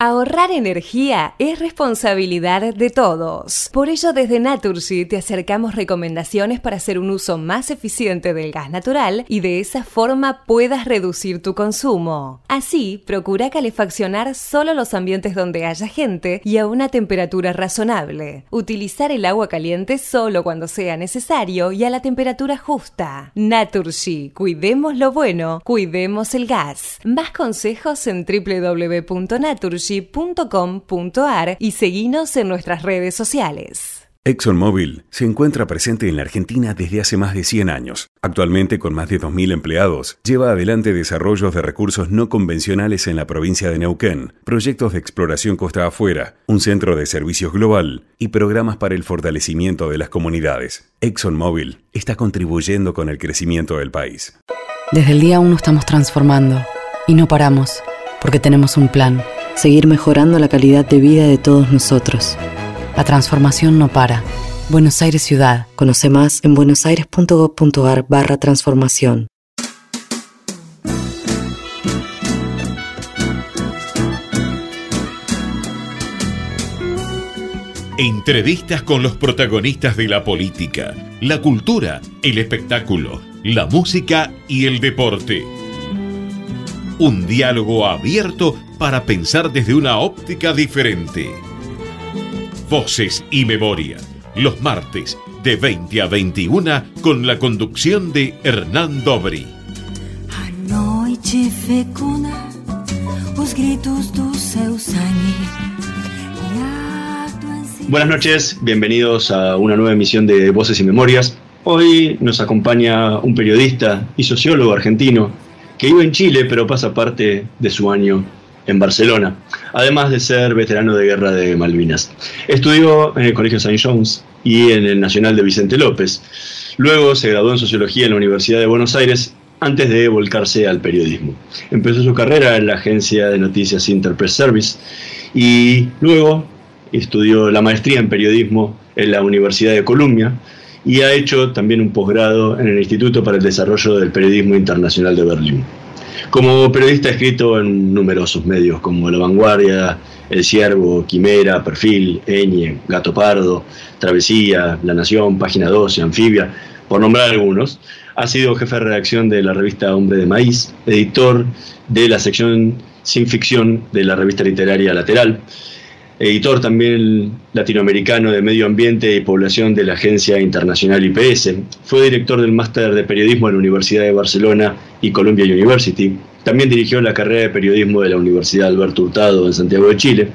Ahorrar energía es responsabilidad de todos. Por ello, desde Naturgy te acercamos recomendaciones para hacer un uso más eficiente del gas natural y de esa forma puedas reducir tu consumo. Así, procura calefaccionar solo los ambientes donde haya gente y a una temperatura razonable. Utilizar el agua caliente solo cuando sea necesario y a la temperatura justa. Naturgy, cuidemos lo bueno, cuidemos el gas. Más consejos en www.naturgy .com.ar y seguinos en nuestras redes sociales. ExxonMobil se encuentra presente en la Argentina desde hace más de 100 años. Actualmente, con más de 2.000 empleados, lleva adelante desarrollos de recursos no convencionales en la provincia de Neuquén, proyectos de exploración costa afuera, un centro de servicios global y programas para el fortalecimiento de las comunidades. ExxonMobil está contribuyendo con el crecimiento del país. Desde el día 1 estamos transformando y no paramos, porque tenemos un plan seguir mejorando la calidad de vida de todos nosotros. La transformación no para. Buenos Aires Ciudad. Conoce más en buenosaires.gov.ar barra transformación. Entrevistas con los protagonistas de la política, la cultura, el espectáculo, la música y el deporte. Un diálogo abierto para pensar desde una óptica diferente. Voces y Memoria, los martes de 20 a 21 con la conducción de Hernán Dobri. Buenas noches, bienvenidos a una nueva emisión de Voces y Memorias. Hoy nos acompaña un periodista y sociólogo argentino que vive en Chile pero pasa parte de su año en Barcelona, además de ser veterano de guerra de Malvinas. Estudió en el Colegio St. John's y en el Nacional de Vicente López. Luego se graduó en Sociología en la Universidad de Buenos Aires antes de volcarse al periodismo. Empezó su carrera en la agencia de noticias Interpress Service y luego estudió la maestría en periodismo en la Universidad de Columbia y ha hecho también un posgrado en el Instituto para el Desarrollo del Periodismo Internacional de Berlín. Como periodista ha escrito en numerosos medios como La Vanguardia, El Ciervo, Quimera, Perfil, Eñe, Gato Pardo, Travesía, La Nación, Página 12, Anfibia, por nombrar algunos. Ha sido jefe de redacción de la revista Hombre de Maíz, editor de la sección Sin Ficción de la revista literaria Lateral, editor también latinoamericano de Medio Ambiente y Población de la Agencia Internacional IPS. Fue director del máster de periodismo en la Universidad de Barcelona y Columbia University. También dirigió la carrera de periodismo de la Universidad Alberto Hurtado en Santiago de Chile.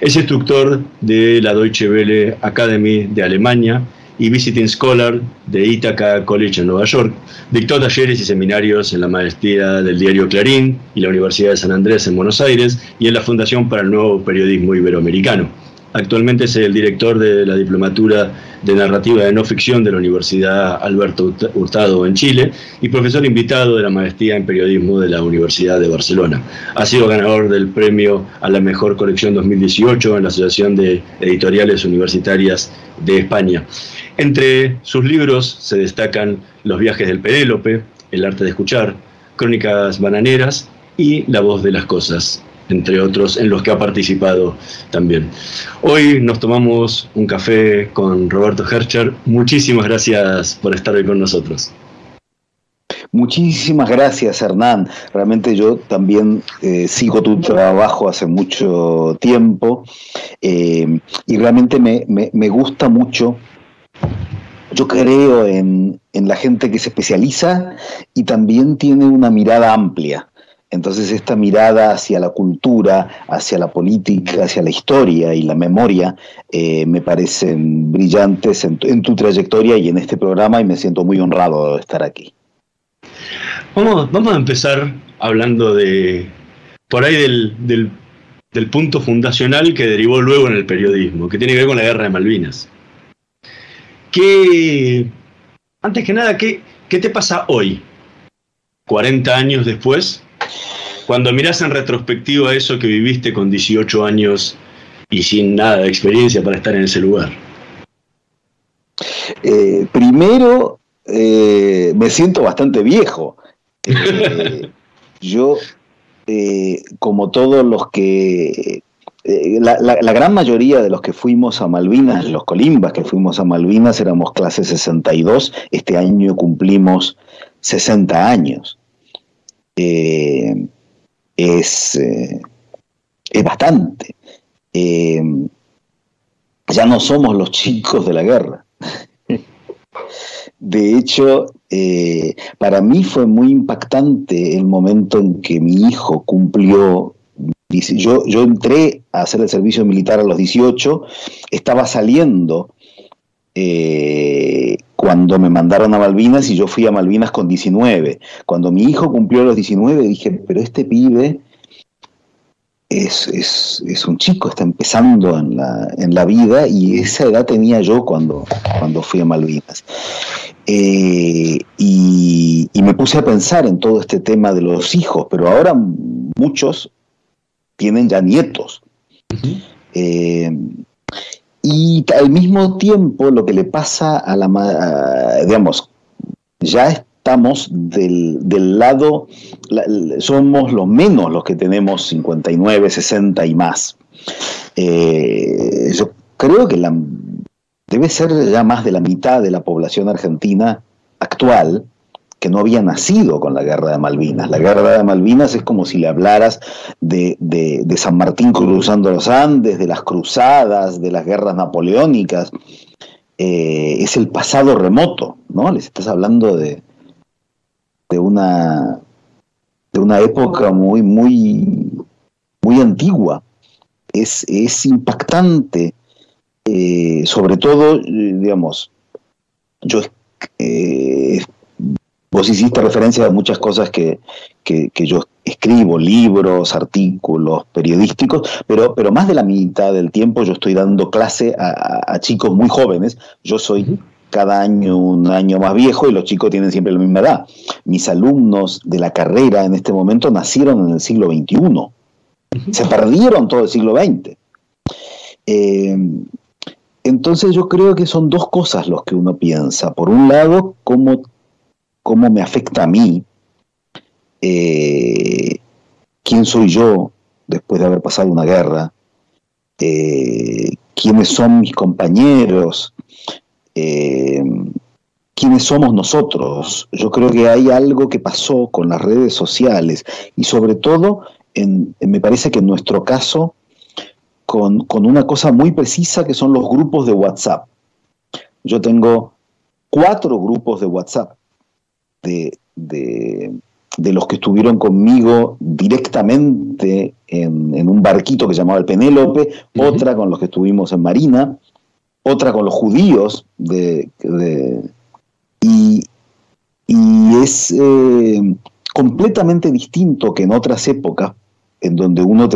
Es instructor de la Deutsche Welle Academy de Alemania y Visiting Scholar de Ithaca College en Nueva York. Dictó talleres y seminarios en la maestría del diario Clarín y la Universidad de San Andrés en Buenos Aires y en la Fundación para el Nuevo Periodismo Iberoamericano. Actualmente es el director de la Diplomatura de Narrativa de No Ficción de la Universidad Alberto Hurtado en Chile y profesor invitado de la Maestría en Periodismo de la Universidad de Barcelona. Ha sido ganador del premio a la Mejor Colección 2018 en la Asociación de Editoriales Universitarias de España. Entre sus libros se destacan Los viajes del Penélope, El arte de escuchar, Crónicas bananeras y La voz de las cosas, entre otros en los que ha participado también. Hoy nos tomamos un café con Roberto Hercher. Muchísimas gracias por estar hoy con nosotros. Muchísimas gracias, Hernán. Realmente yo también eh, sigo tu trabajo hace mucho tiempo eh, y realmente me, me gusta mucho yo creo en, la gente que se especializa y también tiene una mirada amplia. Entonces esta mirada hacia la cultura, hacia la política, hacia la historia y la memoria eh, me parecen brillantes en tu, trayectoria y en este programa y me siento muy honrado de estar aquí. Vamos, vamos a empezar hablando de, por ahí del, punto fundacional que derivó luego en el periodismo, que tiene que ver con la guerra de Malvinas. ¿Qué, antes que nada, ¿qué, ¿qué te pasa hoy, 40 años después, cuando miras en retrospectiva eso que viviste con 18 años y sin nada de experiencia para estar en ese lugar? Eh, primero, eh, me siento bastante viejo. Eh, yo, como todos los que la, la, gran mayoría de los que fuimos a Malvinas, los colimbas que fuimos a Malvinas, éramos clase 62. Este año cumplimos 60 años. es, es bastante. ya no somos los chicos de la guerra. De hecho, eh, para mí fue muy impactante el momento en que mi hijo cumplió. Yo, entré a hacer el servicio militar a los 18, estaba saliendo eh, cuando me mandaron a Malvinas y yo fui a Malvinas con 19. Cuando mi hijo cumplió los 19 dije, pero este pibe es, es, un chico, está empezando en la, en la, vida y esa edad tenía yo cuando, cuando fui a Malvinas. Eh, y, me puse a pensar en todo este tema de los hijos, pero ahora muchos tienen ya nietos. Eh, y al mismo tiempo lo que le pasa a la, digamos, ya estamos del, lado, somos los menos los que tenemos 59, 60 y más. Eh, yo creo que la, debe ser ya más de la mitad de la población argentina actual que no había nacido con la guerra de Malvinas. La guerra de Malvinas es como si le hablaras de, San Martín cruzando los Andes, de las cruzadas, de las guerras napoleónicas. Eh, es el pasado remoto, ¿no? Les estás hablando de, de una, de una época muy, muy, muy antigua. Es, es impactante, eh, sobre todo, eh, digamos, yo, eh, vos hiciste referencia a muchas cosas que, que, yo escribo, libros, artículos, periodísticos, pero, pero más de la mitad del tiempo yo estoy dando clase a, a chicos muy jóvenes. Yo soy cada año un año más viejo y los chicos tienen siempre la misma edad. Mis alumnos de la carrera en este momento nacieron en el siglo XXI. Se perdieron todo el siglo XX. Eh, entonces yo creo que son dos cosas los que uno piensa. Por un lado, cómo, cómo me afecta a mí, eh, quién soy yo después de haber pasado una guerra, eh, quiénes son mis compañeros, eh, quiénes somos nosotros. Yo creo que hay algo que pasó con las redes sociales y sobre todo, me parece que en nuestro caso, con, una cosa muy precisa que son los grupos de WhatsApp. Yo tengo cuatro grupos de WhatsApp de, los que estuvieron conmigo directamente en, un barquito que llamaba el Penélope, otra con los que estuvimos en Marina, otra con los judíos, de, y, es eh, completamente distinto que en otras épocas, en donde uno,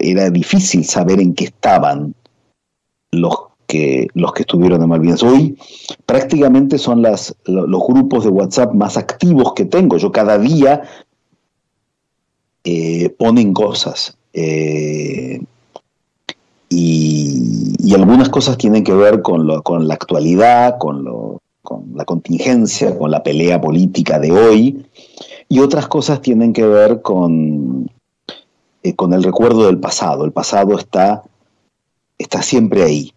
era difícil saber en qué estaban los que, los que estuvieron en Malvinas. Hoy prácticamente son los grupos de WhatsApp más activos que tengo. Yo cada día eh, ponen cosas. Eh, y, algunas cosas tienen que ver con, la actualidad, con, la contingencia, con la pelea política de hoy, y otras cosas tienen que ver con, eh, con el recuerdo del pasado. El pasado está, está siempre ahí.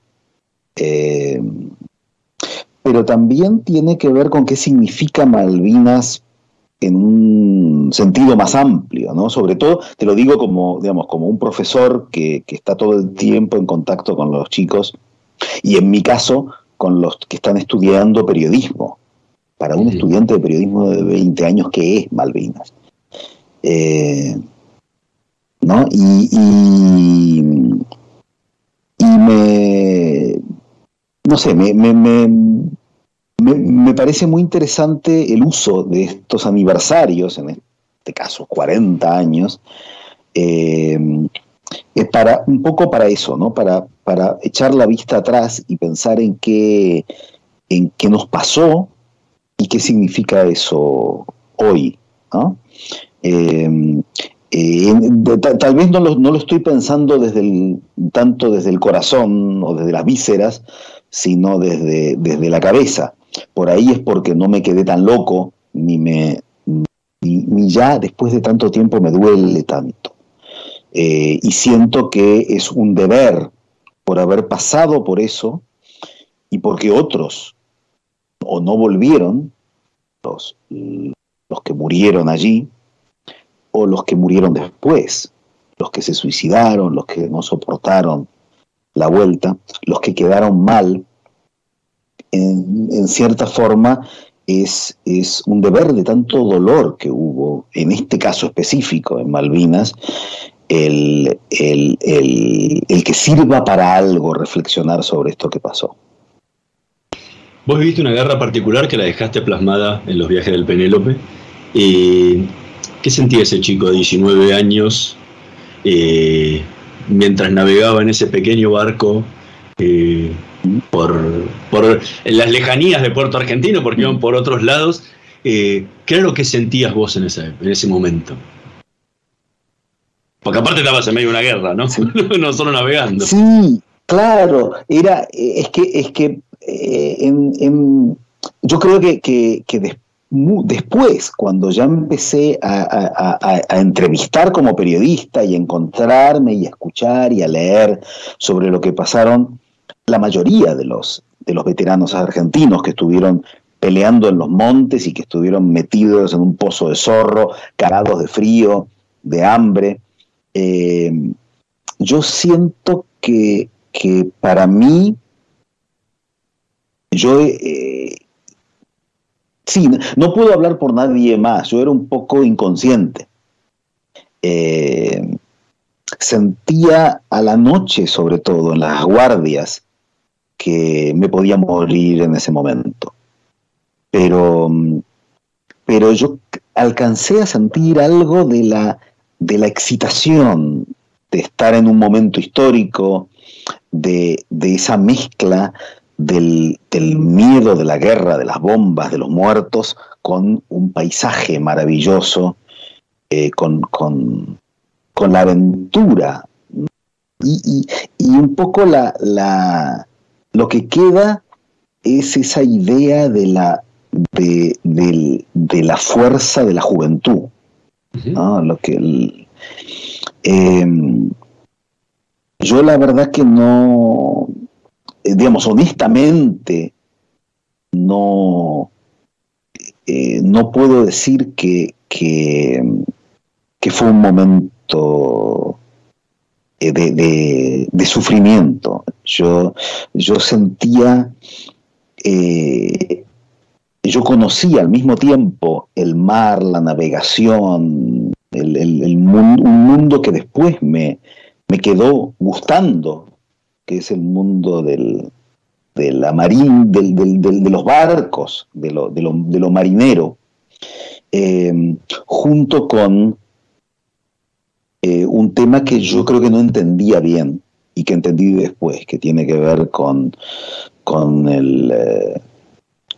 Eh, pero también tiene que ver con qué significa Malvinas en un sentido más amplio, ¿no? Sobre todo, te lo digo como, digamos, como un profesor que, está todo el tiempo en contacto con los chicos y en mi caso con los que están estudiando periodismo. Para un estudiante de periodismo de 20 años, ¿qué es Malvinas? Eh, ¿No? Y, y, me, no sé, me, me me, parece muy interesante el uso de estos aniversarios, en este caso 40 años, eh, para un poco para eso, ¿no? Para, para echar la vista atrás y pensar en qué, en qué nos pasó y qué significa eso hoy. ¿no? Eh, eh, tal vez no lo, estoy pensando desde el, tanto desde el corazón o desde las vísceras, sino desde, desde la cabeza. Por ahí es porque no me quedé tan loco, ni me ni, ya después de tanto tiempo me duele tanto. Eh, y siento que es un deber por haber pasado por eso y porque otros o no volvieron, los, los que murieron allí, o los que murieron después, los que se suicidaron, los que no soportaron la vuelta, los que quedaron mal, en, cierta forma es, es, un deber de tanto dolor que hubo, en este caso específico, en Malvinas, el, el, el, que sirva para algo reflexionar sobre esto que pasó. Vos viviste una guerra particular que la dejaste plasmada en los viajes del Penélope. y ¿Qué sentía ese chico de 19 años eh, mientras navegaba en ese pequeño barco eh, por, por las lejanías de Puerto Argentino, porque iban por otros lados? Eh, ¿Qué era lo que sentías vos en ese, en ese momento? Porque aparte estabas en medio de una guerra, ¿no? no solo navegando. Sí, claro. Era, es que, es que yo creo que, que, que después después, cuando ya empecé a, entrevistar como periodista y encontrarme y a escuchar y a leer sobre lo que pasaron, la mayoría de los, de los veteranos argentinos que estuvieron peleando en los montes y que estuvieron metidos en un pozo de zorro, cagados de frío, de hambre, eh, yo siento que, que para mí, yo eh, Sí, no puedo hablar por nadie más, yo era un poco inconsciente. Eh, sentía a la noche, sobre todo, en las guardias, que me podía morir en ese momento. Pero, pero yo alcancé a sentir algo de la, de la excitación de estar en un momento histórico, de, de esa mezcla del, miedo de la guerra, de las bombas, de los muertos, con un paisaje maravilloso, eh, con, la aventura. Y, un poco la, la, lo que queda es esa idea de la, de, la fuerza de la juventud. Lo que em, yo la verdad que no, eh, digamos, honestamente, no, eh, no puedo decir que, que, fue un momento eh, de, sufrimiento. Yo, yo sentía, yo conocía al mismo tiempo el mar, la navegación, el, mundo, un mundo que después me, me quedó gustando que es el mundo del, de la marín, del, de los barcos, de lo, de marinero, eh, junto con eh, un tema que yo creo que no entendía bien y que entendí después, que tiene que ver con, con, el, eh,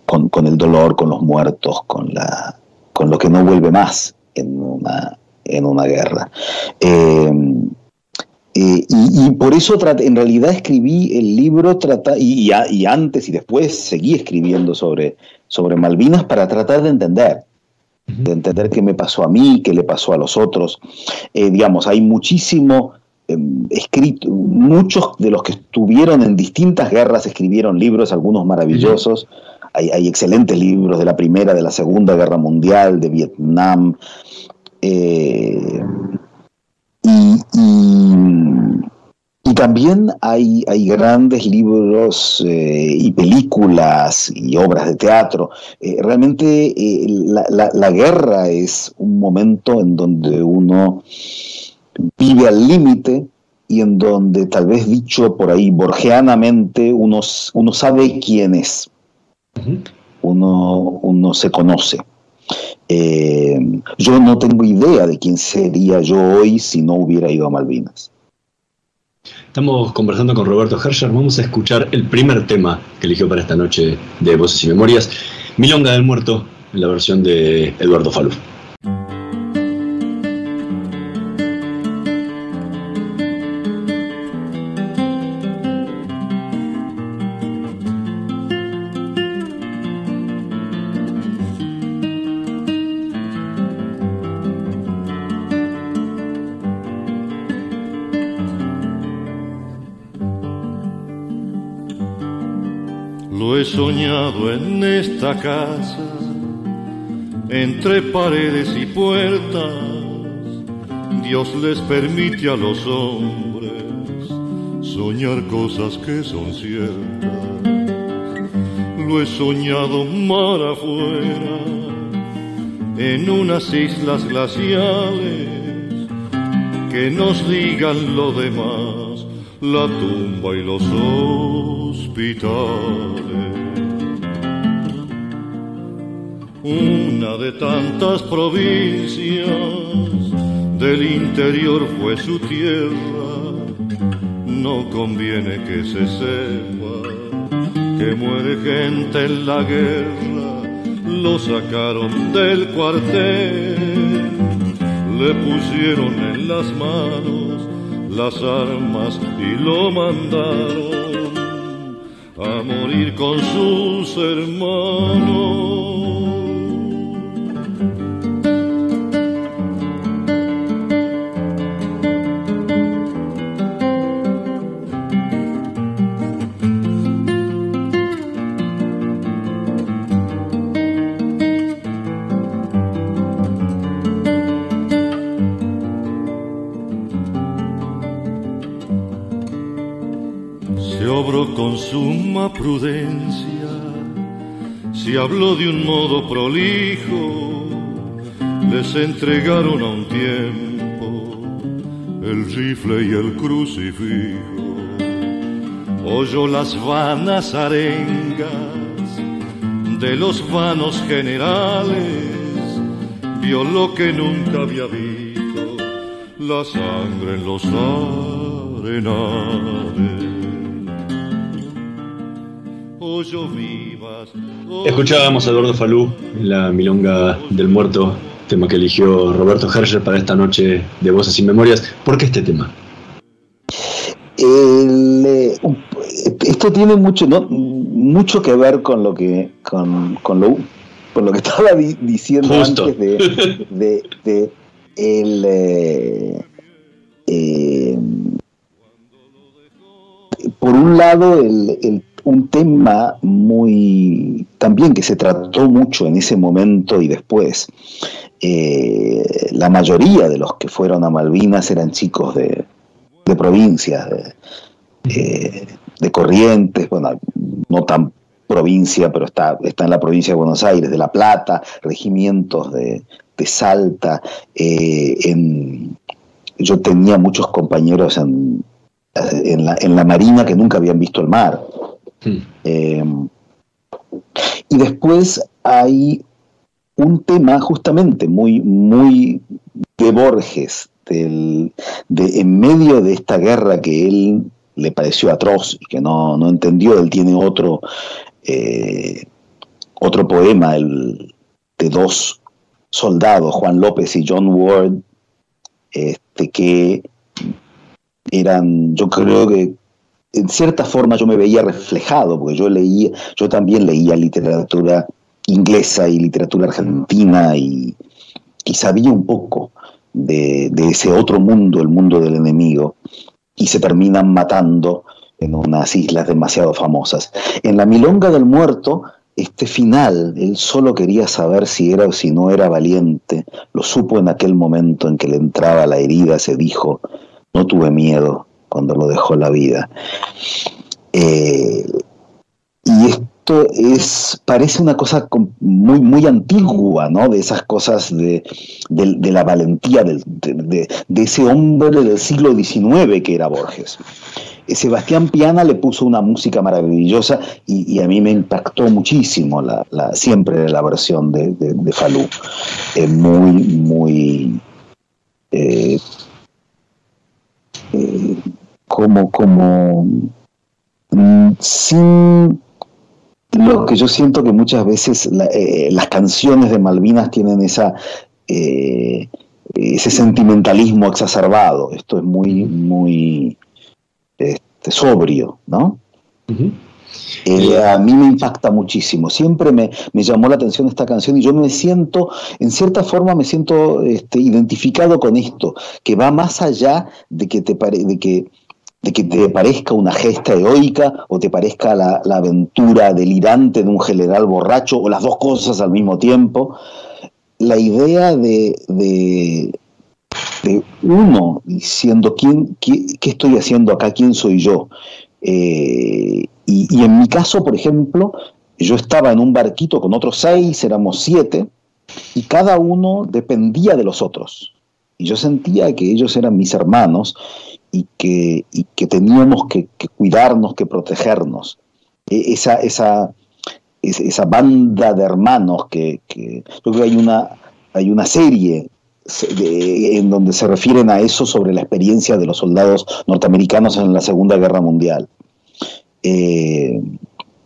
con, el dolor, con los muertos, con, la, con lo que no vuelve más en una, en una guerra. Eh, y, por eso en realidad escribí el libro trata, y, y, antes y después seguí escribiendo sobre, sobre Malvinas para tratar de entender, de entender qué me pasó a mí, qué le pasó a los otros. Eh, digamos, hay muchísimo em, escrito, muchos de los que estuvieron en distintas guerras escribieron libros, algunos maravillosos. hay, hay, excelentes libros de la Primera, de la Segunda Guerra Mundial, de Vietnam. Eh, y, y, también hay, hay, grandes libros eh, y películas y obras de teatro. Eh, realmente eh, la, la, guerra es un momento en donde uno vive al límite y en donde tal vez dicho por ahí borgeanamente uno, uno sabe quién es, uno, uno se conoce. Eh, yo no tengo idea de quién sería yo hoy si no hubiera ido a Malvinas. Estamos conversando con Roberto Herscher. Vamos a escuchar el primer tema que eligió para esta noche de Voces y Memorias, Milonga del Muerto, en la versión de Eduardo Falú. Dios les permite a los hombres soñar cosas que son ciertas. Lo he soñado mar afuera, en unas islas glaciales que nos digan lo demás, la tumba y los hospitales. Una de tantas provincias del interior fue su tierra, no conviene que se sepa que muere gente en la guerra, lo sacaron del cuartel le pusieron en las manos las armas y lo mandaron a morir con sus hermanos. Prudencia, si habló de un modo prolijo, les entregaron a un tiempo el rifle y el crucifijo. Oyó las vanas arengas de los vanos generales, vio lo que nunca había visto, la sangre en los arenales. Escuchábamos a Eduardo Falú en la Milonga del Muerto, tema que eligió Roberto Herscher para esta noche de Voces y Memorias. ¿Por qué este tema? Eh, esto tiene mucho, ¿no? mucho que ver con lo que, con, lo, con lo que estaba diciendo antes de, de, el, eh, eh, por un lado el, el un tema muy también que se trató mucho en ese momento y después. Eh, la mayoría de los que fueron a Malvinas eran chicos de, de provincias, de, eh, Corrientes, bueno, no tan provincia, pero está, está en la provincia de Buenos Aires, de La Plata, regimientos de, Salta. Eh, yo tenía muchos compañeros en, en, la, en la Marina que nunca habían visto el mar. Eh, y después hay un tema justamente muy, muy de Borges, del, de, en medio de esta guerra que él le pareció atroz y que no, entendió, él tiene otro, eh, otro poema el, de dos soldados, Juan López y John Ward, este, que eran, yo creo que en cierta forma yo me veía reflejado, porque yo leía, yo también leía literatura inglesa y literatura argentina y, sabía un poco de, ese otro mundo, el mundo del enemigo, y se terminan matando en unas islas demasiado famosas. En la Milonga del Muerto, este final, él solo quería saber si era o si no era valiente, lo supo en aquel momento en que le entraba la herida, se dijo, no tuve miedo, cuando lo dejó la vida. Eh, y esto es, parece una cosa muy, muy antigua, ¿no? De esas cosas de, la valentía de, ese hombre del siglo XIX que era Borges. Eh, Sebastián Piana le puso una música maravillosa y, a mí me impactó muchísimo la, siempre la versión de, de, Falú. muy, muy eh, como, como mm, sin lo que yo siento que muchas veces eh, las canciones de Malvinas tienen esa eh, ese sentimentalismo exacerbado. Esto es muy, muy este, sobrio, ¿no? a mí me impacta muchísimo. Siempre me, llamó la atención esta canción y yo me siento, en cierta forma, me siento este, identificado con esto, que va más allá de que te pare, de que de que te parezca una gesta heroica o te parezca la, aventura delirante de un general borracho o las dos cosas al mismo tiempo. La idea de, de, uno diciendo, ¿quién, qué, estoy haciendo acá? ¿Quién soy yo? Eh, y, en mi caso, por ejemplo, yo estaba en un barquito con otros seis, éramos siete, y cada uno dependía de los otros. Y yo sentía que ellos eran mis hermanos y que, que teníamos que, cuidarnos, que protegernos. E, esa, esa, esa banda de hermanos que, que, yo creo que hay una, hay una serie en donde se refieren a eso sobre la experiencia de los soldados norteamericanos en la Segunda Guerra Mundial. Eh,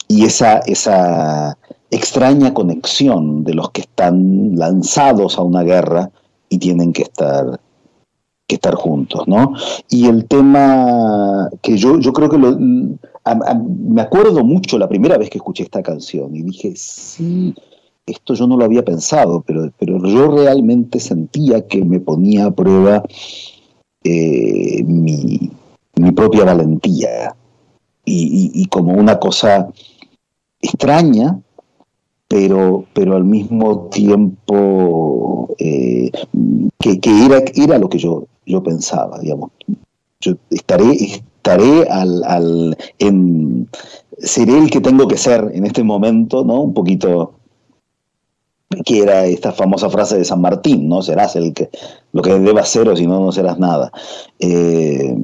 y esa, esa extraña conexión de los que están lanzados a una guerra y tienen que estar estar juntos, ¿no? Y el tema que yo, yo creo que me acuerdo mucho la primera vez que escuché esta canción y dije, sí, esto yo no lo había pensado, pero, pero yo realmente sentía que me ponía a prueba eh, mi, propia valentía y, como una cosa extraña, pero, pero al mismo tiempo eh, que, era, era lo que yo, yo pensaba, digamos. Yo estaré, estaré al, al en, seré el que tengo que ser en este momento, ¿no? Un poquito que era esta famosa frase de San Martín, ¿no? Serás el que lo que debas ser o si no, no serás nada. Eh,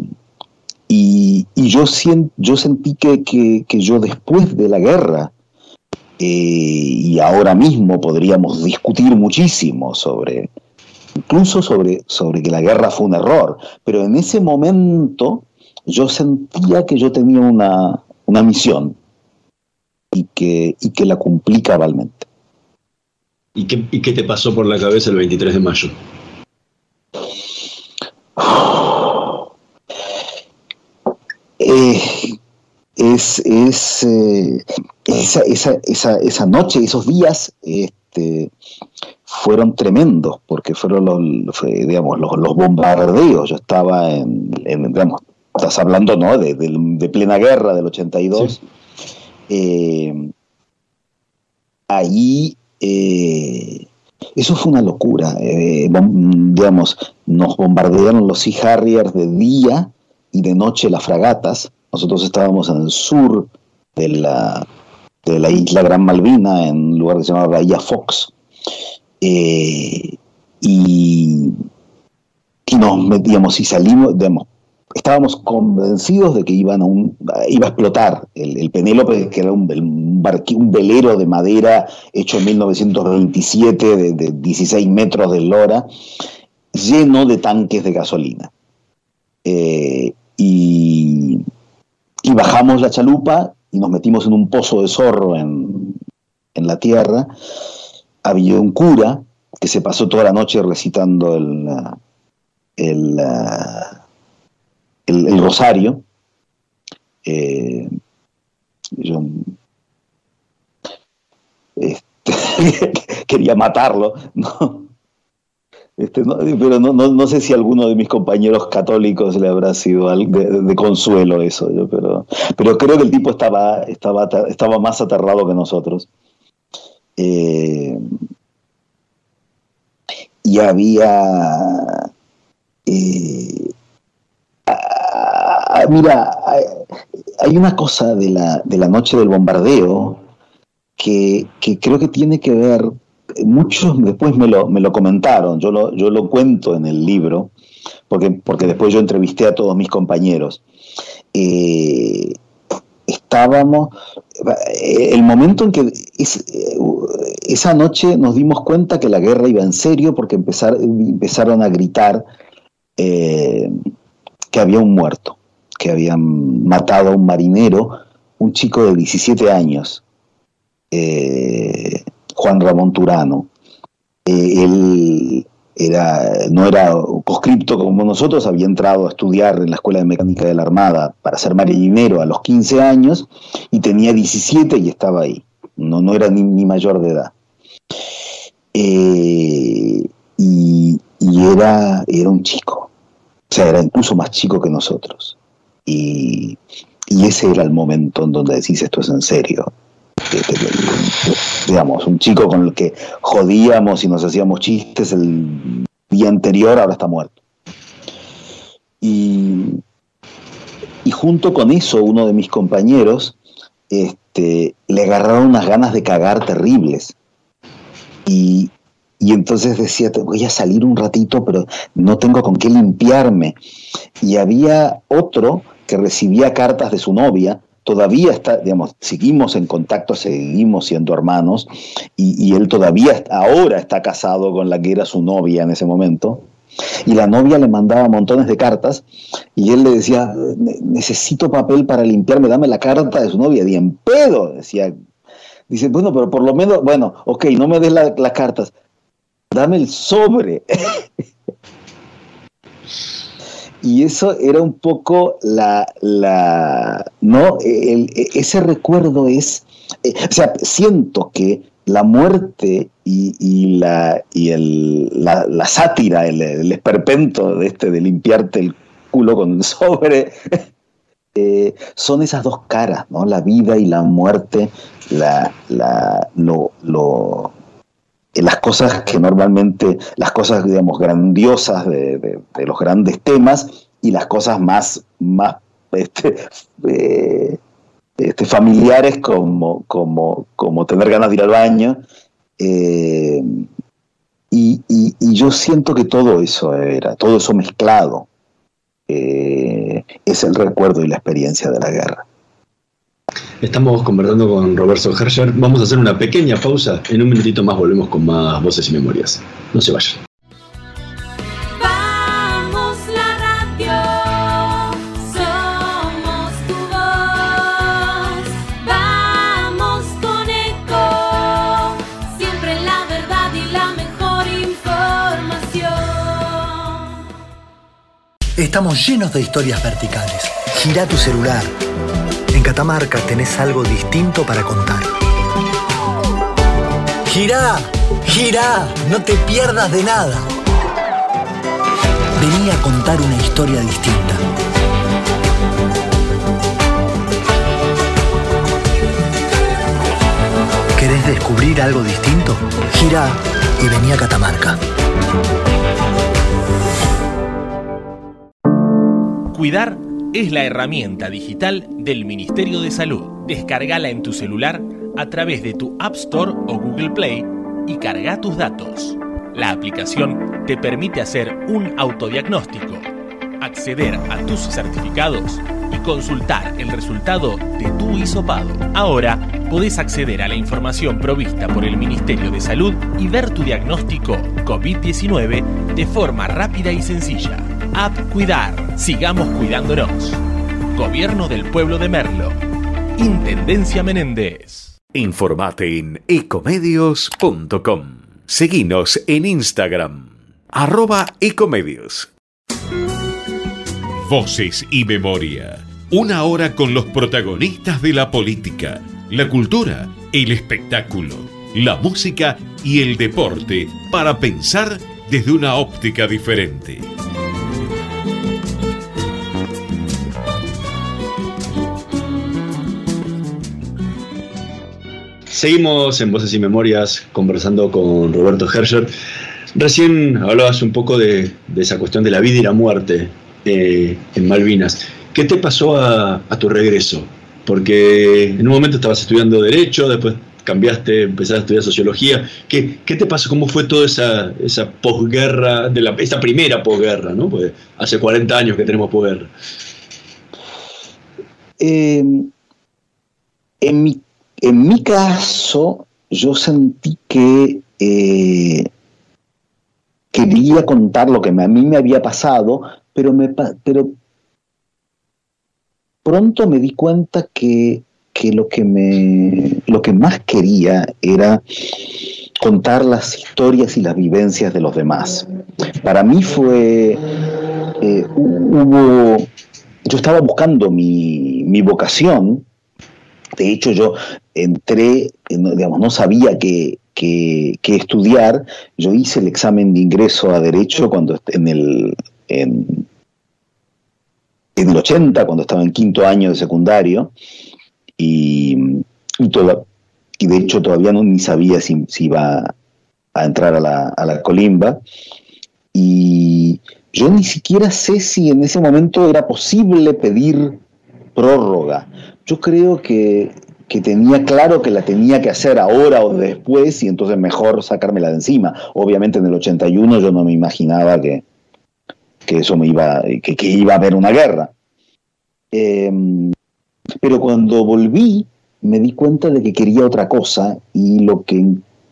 y, yo, yo sentí que, que, yo después de la guerra, eh, y ahora mismo podríamos discutir muchísimo sobre, incluso sobre, sobre que la guerra fue un error, pero en ese momento yo sentía que yo tenía una, una misión y que, y que la cumplí cabalmente. ¿Y qué, te pasó por la cabeza el 23 de mayo? Eh, es, es eh, esa, esa, esa, esa, noche, esos días, este, fueron tremendos, porque fueron los, digamos, los, bombardeos. Yo estaba en, digamos, estás hablando ¿no? de, plena guerra del 82. Eh, ahí eh, eso fue una locura. Eh, digamos, nos bombardearon los Sea Harriers de día y de noche las fragatas. Nosotros estábamos en el sur de la, de la isla Gran Malvina, en un lugar que se llama Bahía Fox. Eh, y, nos metíamos y salimos, digamos, estábamos convencidos de que iban a un, iba a explotar el, Penélope, que era un, un, velero de madera hecho en 1927 de, 16 metros de lora, lleno de tanques de gasolina. Eh, y, y, bajamos la chalupa y nos metimos en un pozo de zorro en, en la tierra. Había un cura que se pasó toda la noche recitando el, el el, rosario. Eh, este, quería matarlo, ¿no? Este, pero no, sé si a alguno de mis compañeros católicos le habrá sido de, consuelo eso, pero, pero creo que el tipo estaba, estaba, estaba más aterrado que nosotros. Eh, y había eh, Ah, mira, hay una cosa de la, de la noche del bombardeo que, creo que tiene que ver, muchos después me lo, me lo comentaron, yo lo, yo lo cuento en el libro, porque, porque después yo entrevisté a todos mis compañeros. Eh, estábamos, eh, el momento en que eh, esa noche nos dimos cuenta que la guerra iba en serio porque empezaron a gritar que había un muerto que habían matado a un marinero, un chico de 17 años, Juan Ramón Turano. Eh, él era, no era conscripto como nosotros, había entrado a estudiar en la Escuela de Mecánica de la Armada para ser marinero a los 15 años y tenía 17 y estaba ahí, no, no era ni, mayor de edad. Eh, y, era, era un chico, o sea, era incluso más chico que nosotros. y, ese era el momento en donde decís esto es en serio. Digamos, un chico con el que jodíamos y nos hacíamos chistes el día anterior ahora está muerto. Y, y junto con eso, uno de mis compañeros este, le agarraron unas ganas de cagar terribles. Y, y entonces decía, voy a salir un ratito, pero no tengo con qué limpiarme. Y había otro que recibía cartas de su novia, todavía está, digamos, seguimos en contacto, seguimos siendo hermanos, y, él todavía ahora está casado con la que era su novia en ese momento. Y la novia le mandaba montones de cartas y él le decía, necesito papel para limpiarme, dame la carta de su novia. Y en pedo, decía, dice, bueno, pero por lo menos, bueno, ok, no me des las cartas, dame el sobre. y eso era un poco la, la ¿no? ese recuerdo es, eh, o sea, siento que la muerte y, la, y el, la, sátira, el, esperpento de este de limpiarte el culo con el sobre, eh, son esas dos caras, ¿no? La vida y la muerte, la, la, lo, lo, las cosas que normalmente, las cosas, digamos, grandiosas de, los grandes temas y las cosas más, más este, eh, este, familiares como, como, como tener ganas de ir al baño. Eh, y, yo siento que todo eso era, todo eso mezclado, eh, es el recuerdo y la experiencia de la guerra. Estamos conversando con Roberto Herscher. Vamos a hacer una pequeña pausa. En un minutito más volvemos con más voces y memorias. No se vayan. Vamos la radio, somos tu voz. Vamos con eco, siempre la verdad y la mejor información. Estamos llenos de historias verticales. Gira tu celular en Catamarca tenés algo distinto para contar. ¡Girá! ¡Girá! No te pierdas de nada. Vení a contar una historia distinta. ¿Querés descubrir algo distinto? Gira y vení a Catamarca. Cuidar es la herramienta digital del Ministerio de Salud. Descargala en tu celular a través de tu App Store o Google Play y carga tus datos. La aplicación te permite hacer un autodiagnóstico, acceder a tus certificados y consultar el resultado de tu hisopado. Ahora podés acceder a la información provista por el Ministerio de Salud y ver tu diagnóstico COVID-19 de forma rápida y sencilla. App Cuidar. Sigamos cuidándonos. Gobierno del Pueblo de Merlo. Intendencia Menéndez. Informate en ecomedios.com. Seguinos en Instagram. Arroba ecomedios. Voces y memoria. Una hora con los protagonistas de la política, la cultura, el espectáculo, la música y el deporte para pensar desde una óptica diferente. Seguimos en Voces y Memorias conversando con Roberto Herscher. Recién hablabas un poco de, esa cuestión de la vida y la muerte eh, en Malvinas. ¿Qué te pasó a, tu regreso? Porque en un momento estabas estudiando Derecho, después cambiaste, empezaste a estudiar Sociología. ¿Qué, te pasó? ¿Cómo fue toda esa, posguerra, de esa primera posguerra? ¿no? Pues hace 40 años que tenemos posguerra. Eh, en mi en mi caso, yo sentí que eh, quería contar lo que a mí me había pasado, pero, me, pero pronto me di cuenta que, lo, que más quería era contar las historias y las vivencias de los demás. Para mí fue, eh, hubo, yo estaba buscando mi vocación, de hecho, yo entré, digamos, no sabía qué, estudiar. Yo hice el examen de ingreso a Derecho cuando en el, en, el 80, cuando estaba en quinto año de secundario, y, y de hecho todavía no ni sabía si, si iba a entrar a la, a la colimba. Y yo ni siquiera sé si en ese momento era posible pedir prórroga. Yo creo que, que tenía claro que la tenía que hacer ahora o después y entonces mejor sacármela de encima. Obviamente en el 81 yo no me imaginaba que, que eso me iba, que, que iba a haber una guerra. Eh, pero cuando volví me di cuenta de que quería otra cosa y lo que,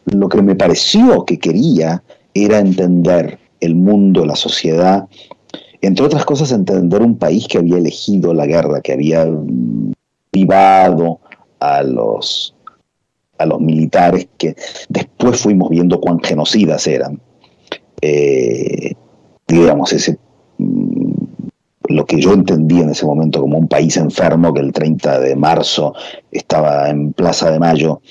lo que me pareció que quería era entender el mundo, la sociedad, entre otras cosas entender un país que había elegido la guerra, que había privado a los, a los militares que después fuimos viendo cuán genocidas eran. Eh, digamos, ese, mm, lo que yo entendí en ese momento como un país enfermo que el 30 de marzo estaba en Plaza de Mayo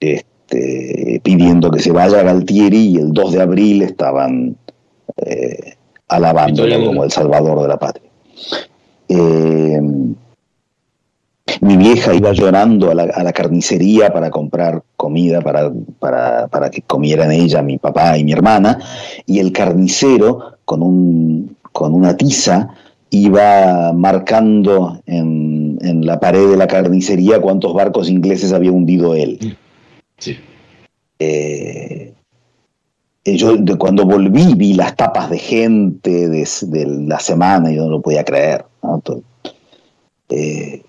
este, pidiendo que se vaya Galtieri y el 2 de abril estaban eh, alabándolo como el salvador de la patria. Eh, mi vieja iba llorando a la, a la carnicería para comprar comida para, para, para que comieran ella, mi papá y mi hermana, y el carnicero con, un, con una tiza iba marcando en, en la pared de la carnicería cuántos barcos ingleses había hundido él. Sí. Eh, yo de cuando volví vi las tapas de gente de, de la semana y yo no lo podía creer. eh,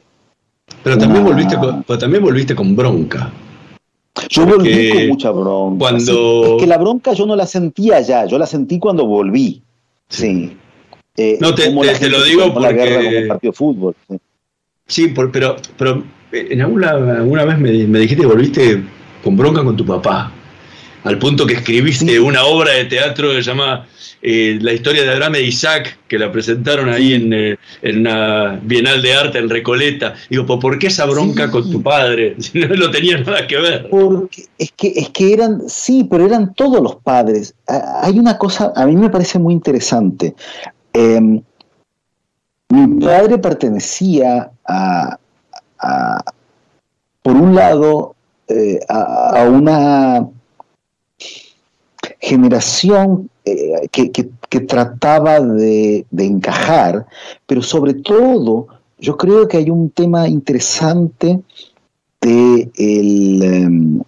Pero también volviste con, pero también volviste con bronca. yo Porque volví con mucha bronca. cuando- Sí, es que la bronca yo no la sentía ya, yo la sentí cuando volví. Sí. Eh, No, te- lo digo tomó la porque- guerra como un partido de fútbol. sí. Sí, por- pero, pero eh, en alguna, alguna vez me, me dijiste que volviste con bronca con tu papá, al punto que escribiste una obra de teatro que se llama eh, La historia de Abraham e Isaac, que la presentaron ahí en, eh, en una Bienal de Arte en Recoleta. Digo, ¿por qué esa bronca Sí. con tu padre? Si no lo tenía nada que ver. Porque es que, es que eran, sí, pero eran todos los padres. Hay una cosa, a mí me parece muy interesante. Eh, mi padre pertenecía a, a- por un lado, eh, a, a una generación eh, que, que- trataba de, de encajar, pero sobre todo, yo creo que hay un tema interesante de el, em,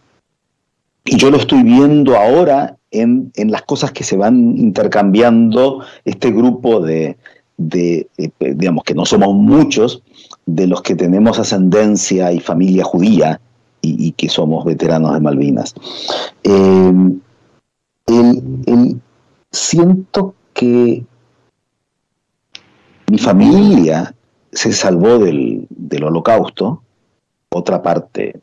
y yo lo estoy viendo ahora en, en las cosas que se van intercambiando este grupo de, de, digamos que no somos muchos, de los que tenemos ascendencia y familia judía y, que somos veteranos de Malvinas. Eh, el- siento que mi familia se salvó del, del holocausto, otra parte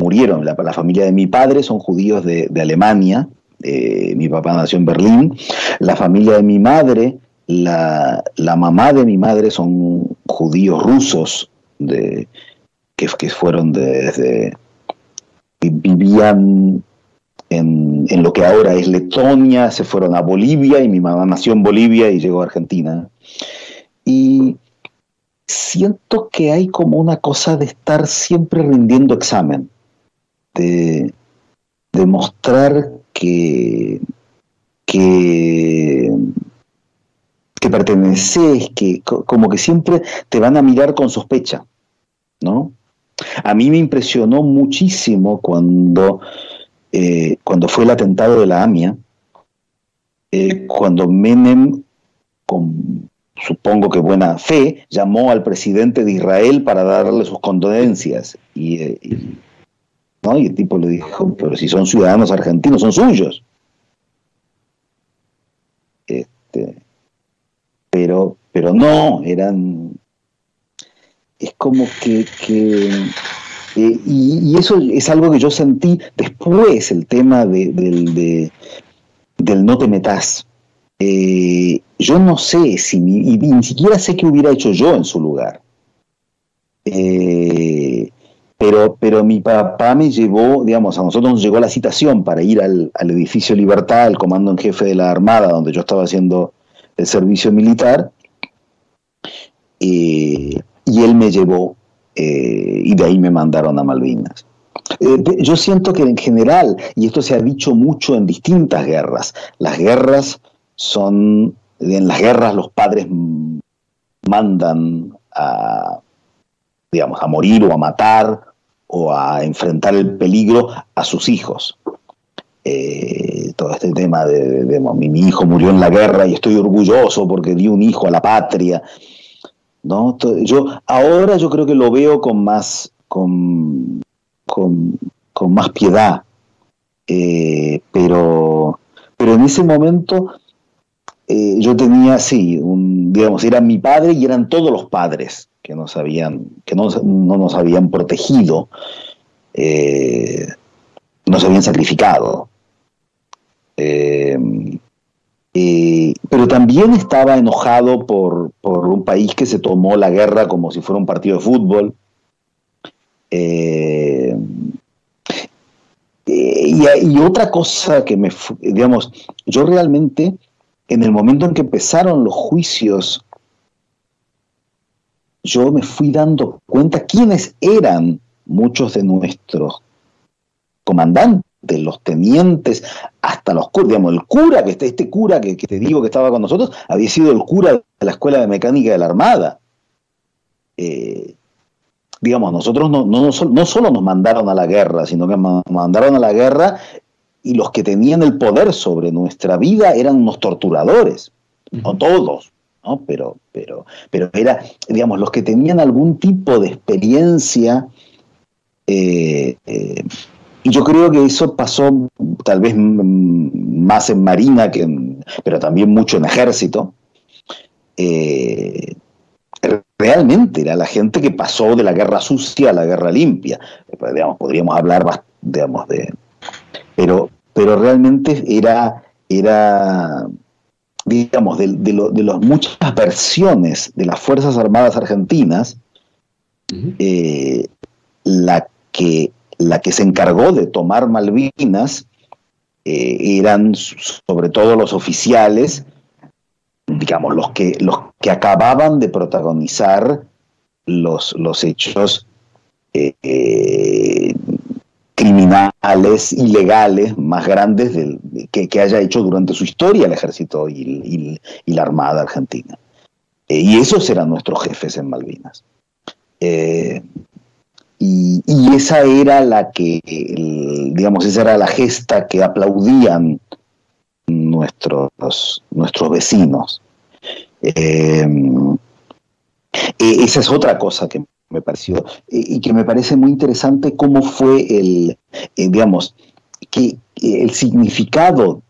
murieron. La, la familia de mi padre son judíos de, de Alemania, eh, mi papá nació en Berlín. La familia de mi madre, la, la mamá de mi madre son judíos rusos de, que, que fueron desde... que vivían en, lo que ahora es Letonia, se fueron a Bolivia y mi mamá nació en Bolivia y llegó a Argentina. Y siento que hay como una cosa de estar siempre rindiendo examen, de, de mostrar que, que, que perteneces, que co- como que siempre te van a mirar con sospecha, ¿no? A mí me impresionó muchísimo cuando, eh, cuando fue el atentado de la AMIA, eh, cuando Menem, con supongo que buena fe, llamó al presidente de Israel para darle sus condolencias. Y, eh, y- el tipo le dijo, pero si son ciudadanos argentinos, son suyos. Este, pero, pero no, eran... Es como que... que eh, y, eso es algo que yo sentí después, el tema de- del, de- del no te metas. Eh, yo no sé si ni, ni siquiera sé qué hubiera hecho yo en su lugar. Eh, pero, pero mi papá me llevó, digamos, a nosotros nos llegó la citación para ir al, al edificio Libertad, al comando en jefe de la Armada, donde yo estaba haciendo el servicio militar. eh, y él me llevó eh, y de ahí me mandaron a Malvinas. Eh, yo siento que en general, y esto se ha dicho mucho en distintas guerras, las guerras son, en las guerras los padres mandan a, digamos, a morir o a matar o a enfrentar el peligro a sus hijos. Eh, todo este tema de, de- mi hijo murió en la guerra y estoy orgulloso porque di un hijo a la patria. ¿No? Yo, ahora yo creo que lo veo con más, con, con, con más piedad. Eh, pero, pero en ese momento eh, yo tenía, sí, un, digamos, era mi padre y eran todos los padres que nos habían, que no, no nos habían protegido, eh, nos habían sacrificado. Eh, eh, pero también estaba enojado por, por un país que se tomó la guerra como si fuera un partido de fútbol. Eh, eh, y, y otra cosa que me, digamos, yo realmente, en el momento en que empezaron los juicios, yo me fui dando cuenta quiénes eran muchos de nuestros comandantes, los tenientes, hasta los curas, digamos, el cura, que este, este cura que, que te digo que estaba con nosotros, había sido el cura de la Escuela de Mecánica de la Armada. Eh, digamos, nosotros no, no, no, sol- no solo nos mandaron a la guerra, sino que ma- mandaron a la guerra y los que tenían el poder sobre nuestra vida eran unos torturadores, no todos, ¿no? Pero, pero, pero era, digamos, los que tenían algún tipo de experiencia, eh, eh, y yo creo que eso pasó tal vez más en Marina, que en- pero también mucho en Ejército. Eh, realmente era la gente que pasó de la guerra sucia a la guerra limpia. Eh, pues, digamos, podríamos hablar digamos, de. Pero, pero realmente era, era digamos, de, de lo- de las muchas versiones de las Fuerzas Armadas Argentinas, eh, la, que, la que se encargó de tomar Malvinas eh, eran sobre todo los oficiales, digamos, los que, los que acababan de protagonizar los, los hechos eh, eh, criminales, ilegales, más grandes que, que haya hecho durante su historia el ejército y, la Armada Argentina. Y esos eran nuestros jefes en Malvinas. Y, esa era la que, digamos, esa era la gesta que aplaudían nuestros, nuestros vecinos. Eh, esa es otra cosa que me pareció, eh, y que me parece muy interesante cómo fue el, eh, digamos, que el significado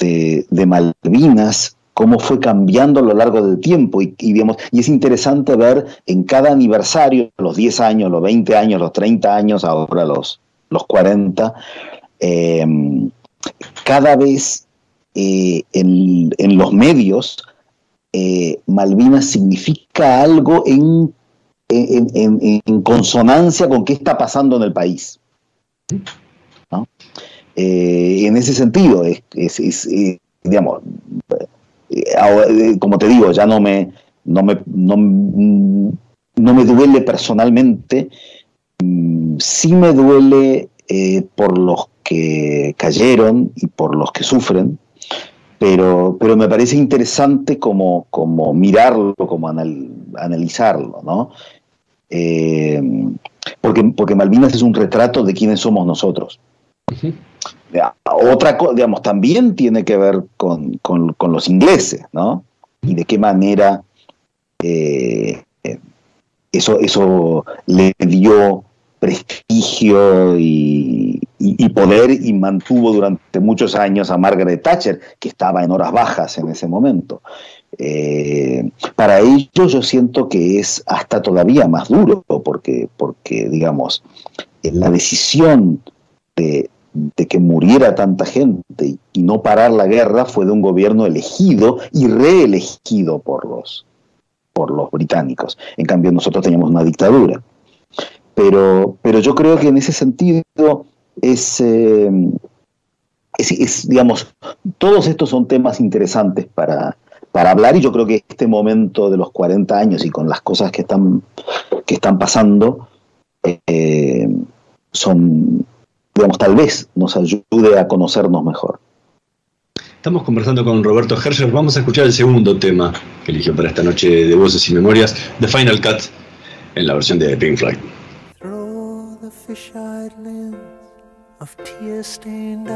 de Malvinas, cómo fue cambiando a lo largo del tiempo, y, y, y es interesante ver en cada aniversario, los 10 años, los 20 años, los 30 años, ahora los, los 40, eh, cada vez eh, en, en los medios eh, Malvinas significa algo en, en, consonancia con qué está pasando en el país. Eh, en ese sentido, es, eh, digamos, como te digo, ya no me, no me, no, no me duele personalmente, mm, sí me duele eh, por los que cayeron y por los que sufren, pero, pero me parece interesante como, como mirarlo, como anal- analizarlo, ¿no? Eh, porque, porque Malvinas es un retrato de quiénes somos nosotros. Ya, Otra cosa, digamos, también tiene que ver con, con- los ingleses, ¿no? Y de qué manera eh, eh, eso, eso le dio prestigio y, poder y mantuvo durante muchos años a Margaret Thatcher, que estaba en horas bajas en ese momento. Eh, para ellos yo siento que es hasta todavía más duro, porque, porque digamos, la decisión de, de que muriera tanta gente y, no parar la guerra fue de un gobierno elegido y reelegido por los, por los británicos. En cambio, nosotros teníamos una dictadura. Pero, pero yo creo que en ese sentido es, eh, es, digamos, todos estos son temas interesantes para, para hablar y yo creo que este momento de los 40 años y con las cosas que están, que están pasando eh, son, digamos, tal vez nos ayude a conocernos mejor. Estamos conversando con Roberto Herscher. Vamos a escuchar el segundo tema que eligió para esta noche de Voces y Memorias, The Final Cut, en la versión de Pink Floyd. Through the fish-eyed lens of tear-stained eyes,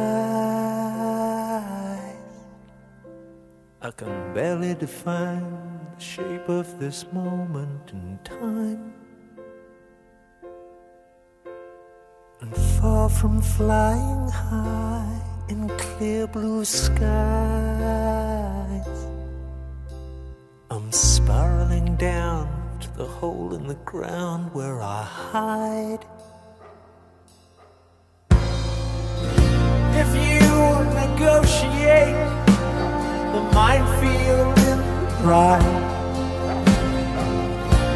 I can barely define the shape of this moment in time. And far from flying high in clear blue skies, I'm spiraling down to the hole in the ground where I hide. If you negotiate the minefield in the pride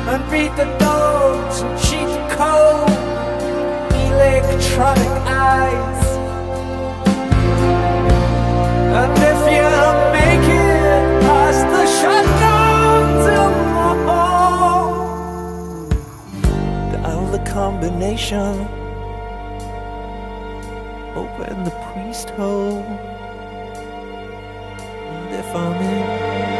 and beat the dogs and cheat the cold electronic eyes. And if you make it past the the hall, dial the combination, open the priest hole. And if I'm in,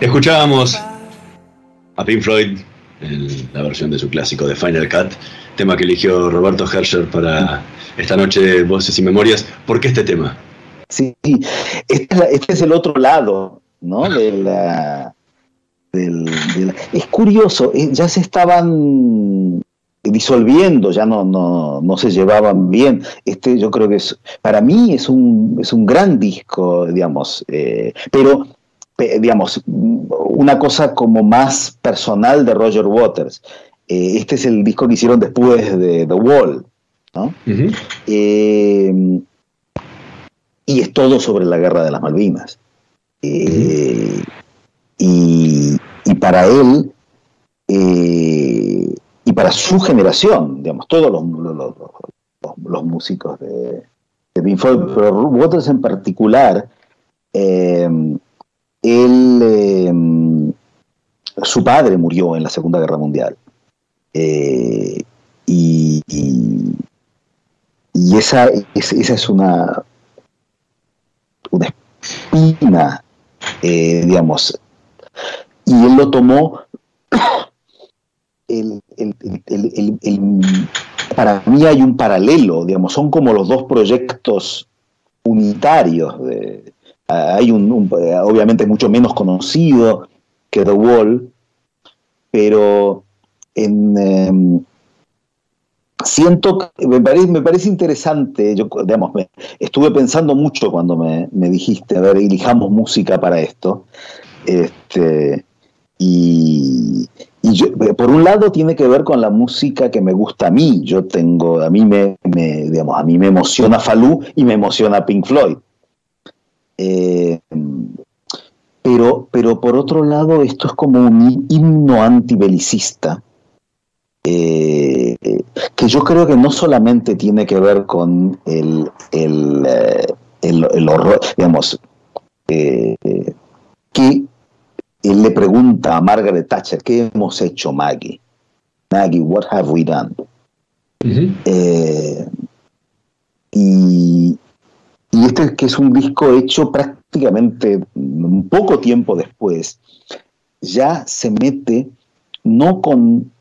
Escuchábamos a Pink Floyd en la versión de su clásico de Final Cut, tema que eligió Roberto Herscher para esta noche de Voces y Memorias. ¿Por qué este tema? Sí, este es, la- este es el otro lado, ¿no? De la, del- de la- es curioso, eh, ya se estaban disolviendo, ya no, no, no se llevaban bien. Este yo creo que es, para mí es un, es un gran disco, digamos, eh, pero pe- digamos, una cosa como más personal de Roger Waters. Eh, este es el disco que hicieron después de The Wall, ¿no? Eh, y es todo sobre la guerra de las Malvinas. Eh, y, y para él, y para su generación, digamos, todos los, los- los- los- los músicos de, de Pink Floyd, pero Waters en particular, él, eh, su padre murió en la Segunda Guerra Mundial. Eh, y, esa, es- esa es una, una espina, eh, digamos, y él lo tomó, para mí hay un paralelo, digamos, son como los dos proyectos unitarios. de- hay un, un- obviamente mucho menos conocido que The Wall, pero en, em, siento, me parece, me parece interesante, yo digamos, me- estuve pensando mucho cuando me, me dijiste, a ver, elijamos música para esto, este, y, y yo, por un lado tiene que ver con la música que me gusta a mí, yo tengo, a mí me, me, digamos, a mí me emociona Falú y me emociona Pink Floyd. Eh, pero, pero por otro lado, esto es como un himno antibelicista, eh, que yo creo que no solamente tiene que ver con el, el, eh, el- el horror, digamos, eh, que él le pregunta a Margaret Thatcher, ¿qué hemos hecho, Maggie? Maggie, what have we done? Eh, y, y este que es un disco hecho prácticamente un poco tiempo después, ya se mete no con,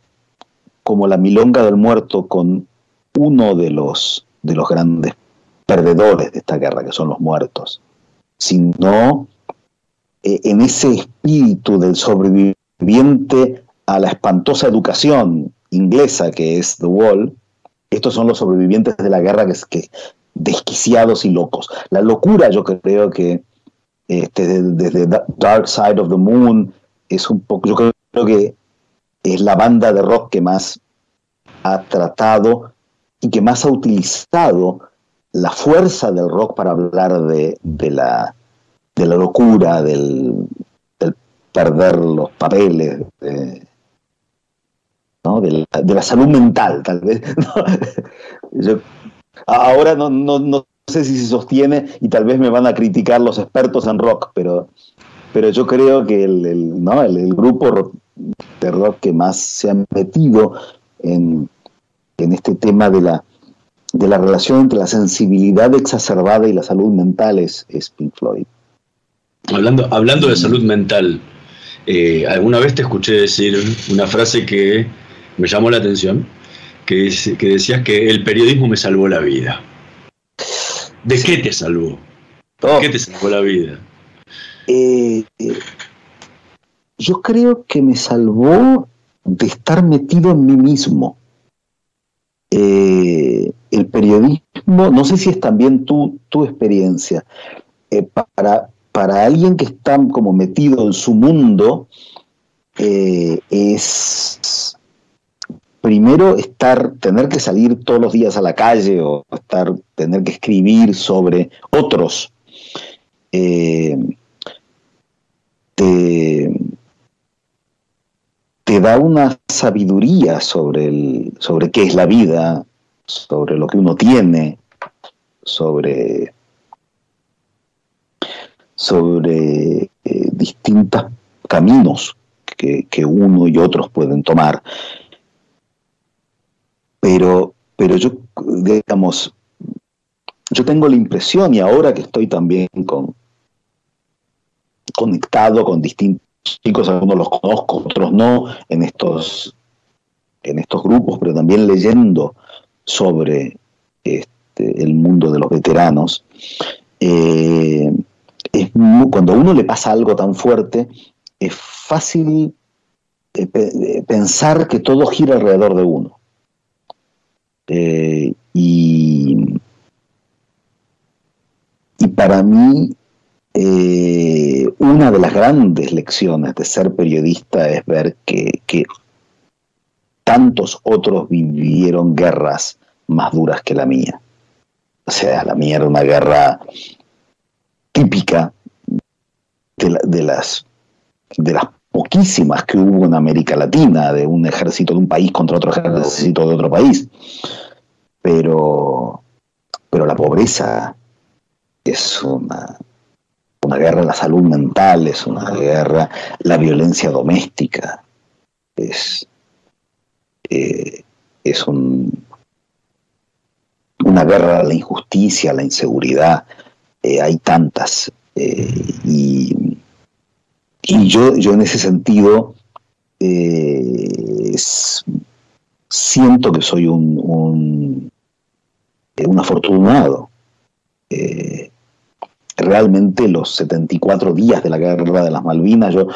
como la milonga del muerto con uno de los, de los grandes perdedores de esta guerra, que son los muertos, sino eh, en ese espíritu del sobreviviente a la espantosa educación inglesa que es The Wall, estos son los sobrevivientes de la guerra que, que desquiciados y locos. La locura yo creo que este, desde Dark Side of the Moon es un poco, yo creo que es la banda de rock que más ha tratado y que más ha utilizado la fuerza del rock para hablar de, la, de la locura, del, perder los papeles, de, la, salud mental, tal vez. ahora no, no, sé si se sostiene y tal vez me van a criticar los expertos en rock, pero, pero yo creo que el, ¿no? el, grupo de rock que más se ha metido en, en este tema de la, de la relación entre la sensibilidad exacerbada y la salud mental es, Pink Floyd. Hablando, hablando de salud mental, eh, alguna vez te escuché decir una frase que me llamó la atención, que, que decías que el periodismo me salvó la vida. ¿De qué te salvó? ¿De oh. qué te salvó la vida? Eh, yo creo que me salvó de estar metido en mí mismo. Eh, el periodismo, no sé si es también tu, tu experiencia, eh, para, para alguien que está como metido en su mundo, es primero estar, tener que salir todos los días a la calle o estar, tener que escribir sobre otros, eh, te, da una sabiduría sobre, el, sobre qué es la vida, sobre lo que uno tiene, sobre, sobre eh, distintos caminos que, que uno y otros pueden tomar pero, pero yo, digamos, yo tengo la impresión, y ahora que estoy también con, conectado con distintos chicos, algunos los conozco, otros no, en estos, en estos grupos, pero también leyendo sobre este, el mundo de los veteranos, eh, es cuando a uno le pasa algo tan fuerte, es fácil eh, pensar que todo gira alrededor de uno. Eh, y, y para mí, eh, una de las grandes lecciones de ser periodista es ver que, tantos otros vivieron guerras más duras que la mía. O sea, la mía era una guerra típica de, de, las, de las poquísimas que hubo en América Latina, de un ejército de un país contra otro ejército de otro país. Pero, pero la pobreza es una, una guerra la salud mental, es una guerra, la violencia doméstica, es, eh, es un, una guerra a la injusticia, a la inseguridad, eh, hay tantas. Eh, y y yo, yo en ese sentido eh, siento que soy un, un, eh, afortunado. Eh, realmente los 74 días de la guerra de las Malvinas, yo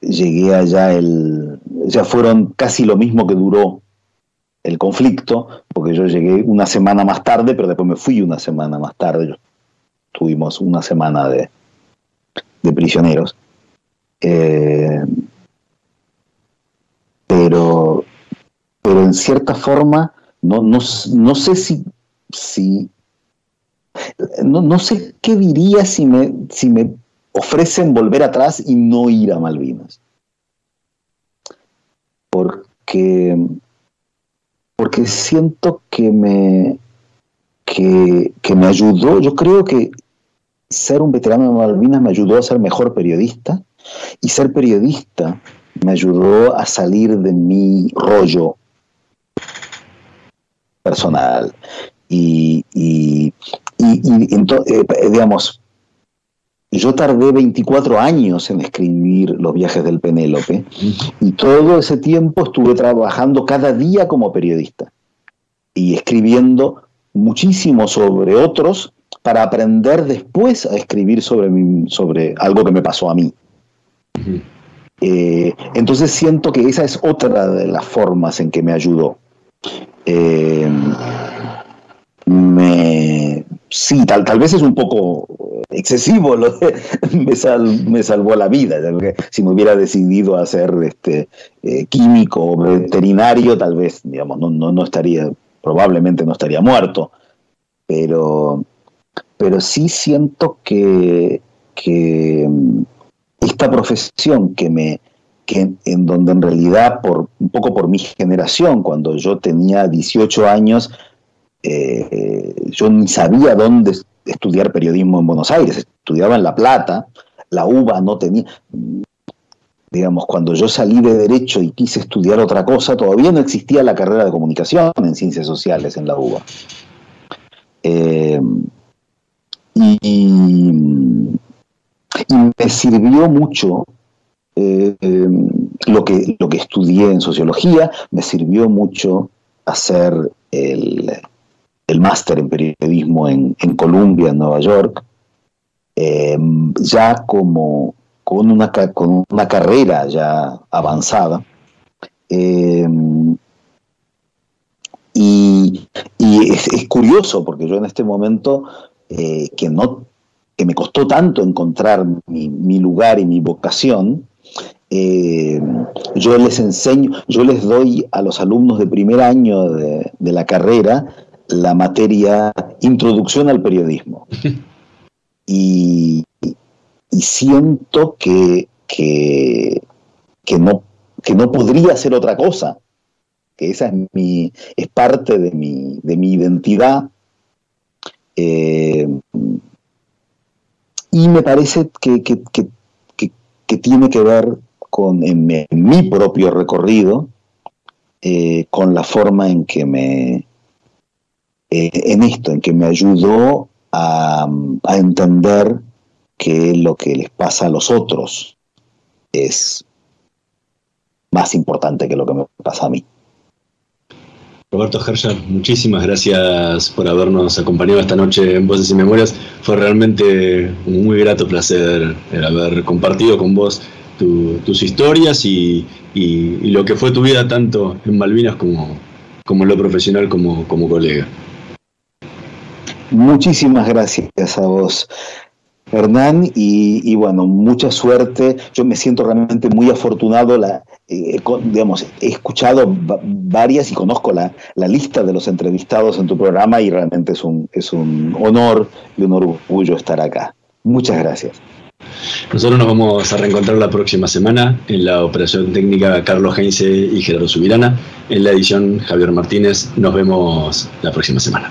llegué allá, el, ya fueron casi lo mismo que duró el conflicto, porque yo llegué una semana más tarde, pero después me fui una semana más tarde. tuvimos una semana de, de prisioneros. Eh, pero, pero en cierta forma, no, no, sé si, si no, no, sé qué diría si me, si me ofrecen volver atrás y no ir a Malvinas. Porque, porque siento que me, que, que me ayudó, yo creo que ser un veterano de Malvinas me ayudó a ser mejor periodista y ser periodista me ayudó a salir de mi rollo personal. Y, y, y, eh, digamos, yo tardé 24 años en escribir Los viajes del Penélope y todo ese tiempo estuve trabajando cada día como periodista y escribiendo muchísimo sobre otros para aprender después a escribir sobre, mi- sobre algo que me pasó a mí. Eh, entonces siento que esa es otra de las formas en que me ayudó. Eh, me, sí, tal, tal vez es un poco excesivo me, sal- salvó la vida. Si me hubiera decidido a ser este, eh, químico o veterinario, tal vez, digamos, no, no, no estaría, probablemente no estaría muerto. Pero, pero sí siento que, que esta profesión que me que en donde en realidad por un poco por mi generación cuando yo tenía 18 años eh, yo ni sabía dónde estudiar periodismo en Buenos Aires. Estudiaba en La Plata la UBA no tenía digamos cuando yo salí de derecho y quise estudiar otra cosa todavía no existía la carrera de comunicación en ciencias sociales en la UBA Eh, y, y me sirvió mucho eh, lo, que, lo que estudié en sociología, me sirvió mucho hacer el, el máster en periodismo en, en Columbia, en Nueva York, eh, ya como con una, con una carrera ya avanzada. Eh, y y es, curioso porque yo en este momento que no que me costó tanto encontrar mi, mi lugar y mi vocación, eh, yo les enseño, yo les doy a los alumnos de primer año de, de la carrera la materia Introducción al Periodismo. Y, y siento que, que, que no, que no podría hacer otra cosa, que esa es, mi, es parte de mi, de mi identidad. Eh, y me parece que, que- que- tiene que ver con en mi propio recorrido, eh, con la forma en que me, eh, en esto, en que me ayudó a, a entender que lo que les pasa a los otros es más importante que lo que me pasa a mí. Roberto Herscher, muchísimas gracias por habernos acompañado esta noche en Voces y Memorias. Fue realmente un muy grato placer el haber compartido con vos tu- tus historias y lo que fue tu vida tanto en Malvinas como, como en lo profesional como, como colega. Muchísimas gracias a vos, Hernán, y, bueno, mucha suerte. Yo me siento realmente muy afortunado. La, eh, digamos, he escuchado va- varias y conozco la, la lista de los entrevistados en tu programa y realmente es un, es un honor y un orgullo estar acá. Muchas gracias. Nosotros nos vamos a reencontrar la próxima semana en la operación técnica Carlos Heinze y Gerardo Subirana. En la edición Javier Martínez. Nos vemos la próxima semana.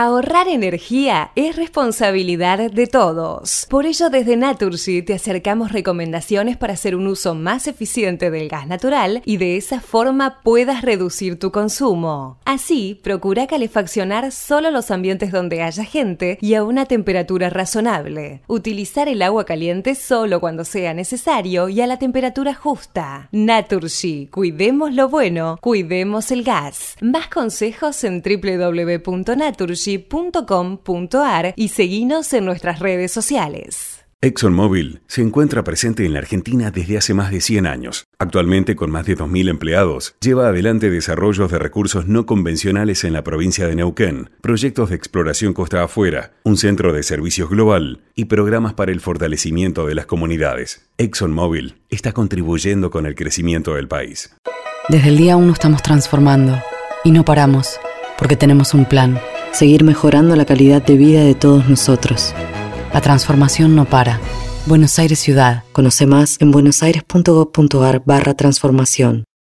Ahorrar energía es responsabilidad de todos. Por ello, desde Naturgy te acercamos recomendaciones para hacer un uso más eficiente del gas natural y de esa forma puedas reducir tu consumo. Así, procura calefaccionar solo los ambientes donde haya gente y a una temperatura razonable. Utilizar el agua caliente solo cuando sea necesario y a la temperatura justa. Naturgy, cuidemos lo bueno, cuidemos el gas. Más consejos en www.naturgy.com.ar y seguinos en nuestras redes sociales. ExxonMobil se encuentra presente en la Argentina desde hace más de 100 años. Actualmente, con más de 2.000 empleados, lleva adelante desarrollos de recursos no convencionales en la provincia de Neuquén, proyectos de exploración costa afuera, un centro de servicios global y programas para el fortalecimiento de las comunidades. ExxonMobil está contribuyendo con el crecimiento del país. Desde el día 1 estamos transformando y no paramos, porque tenemos un plan, seguir mejorando la calidad de vida de todos nosotros. La transformación no para. Buenos Aires Ciudad. Conoce más en buenosaires.gov.ar barra transformación.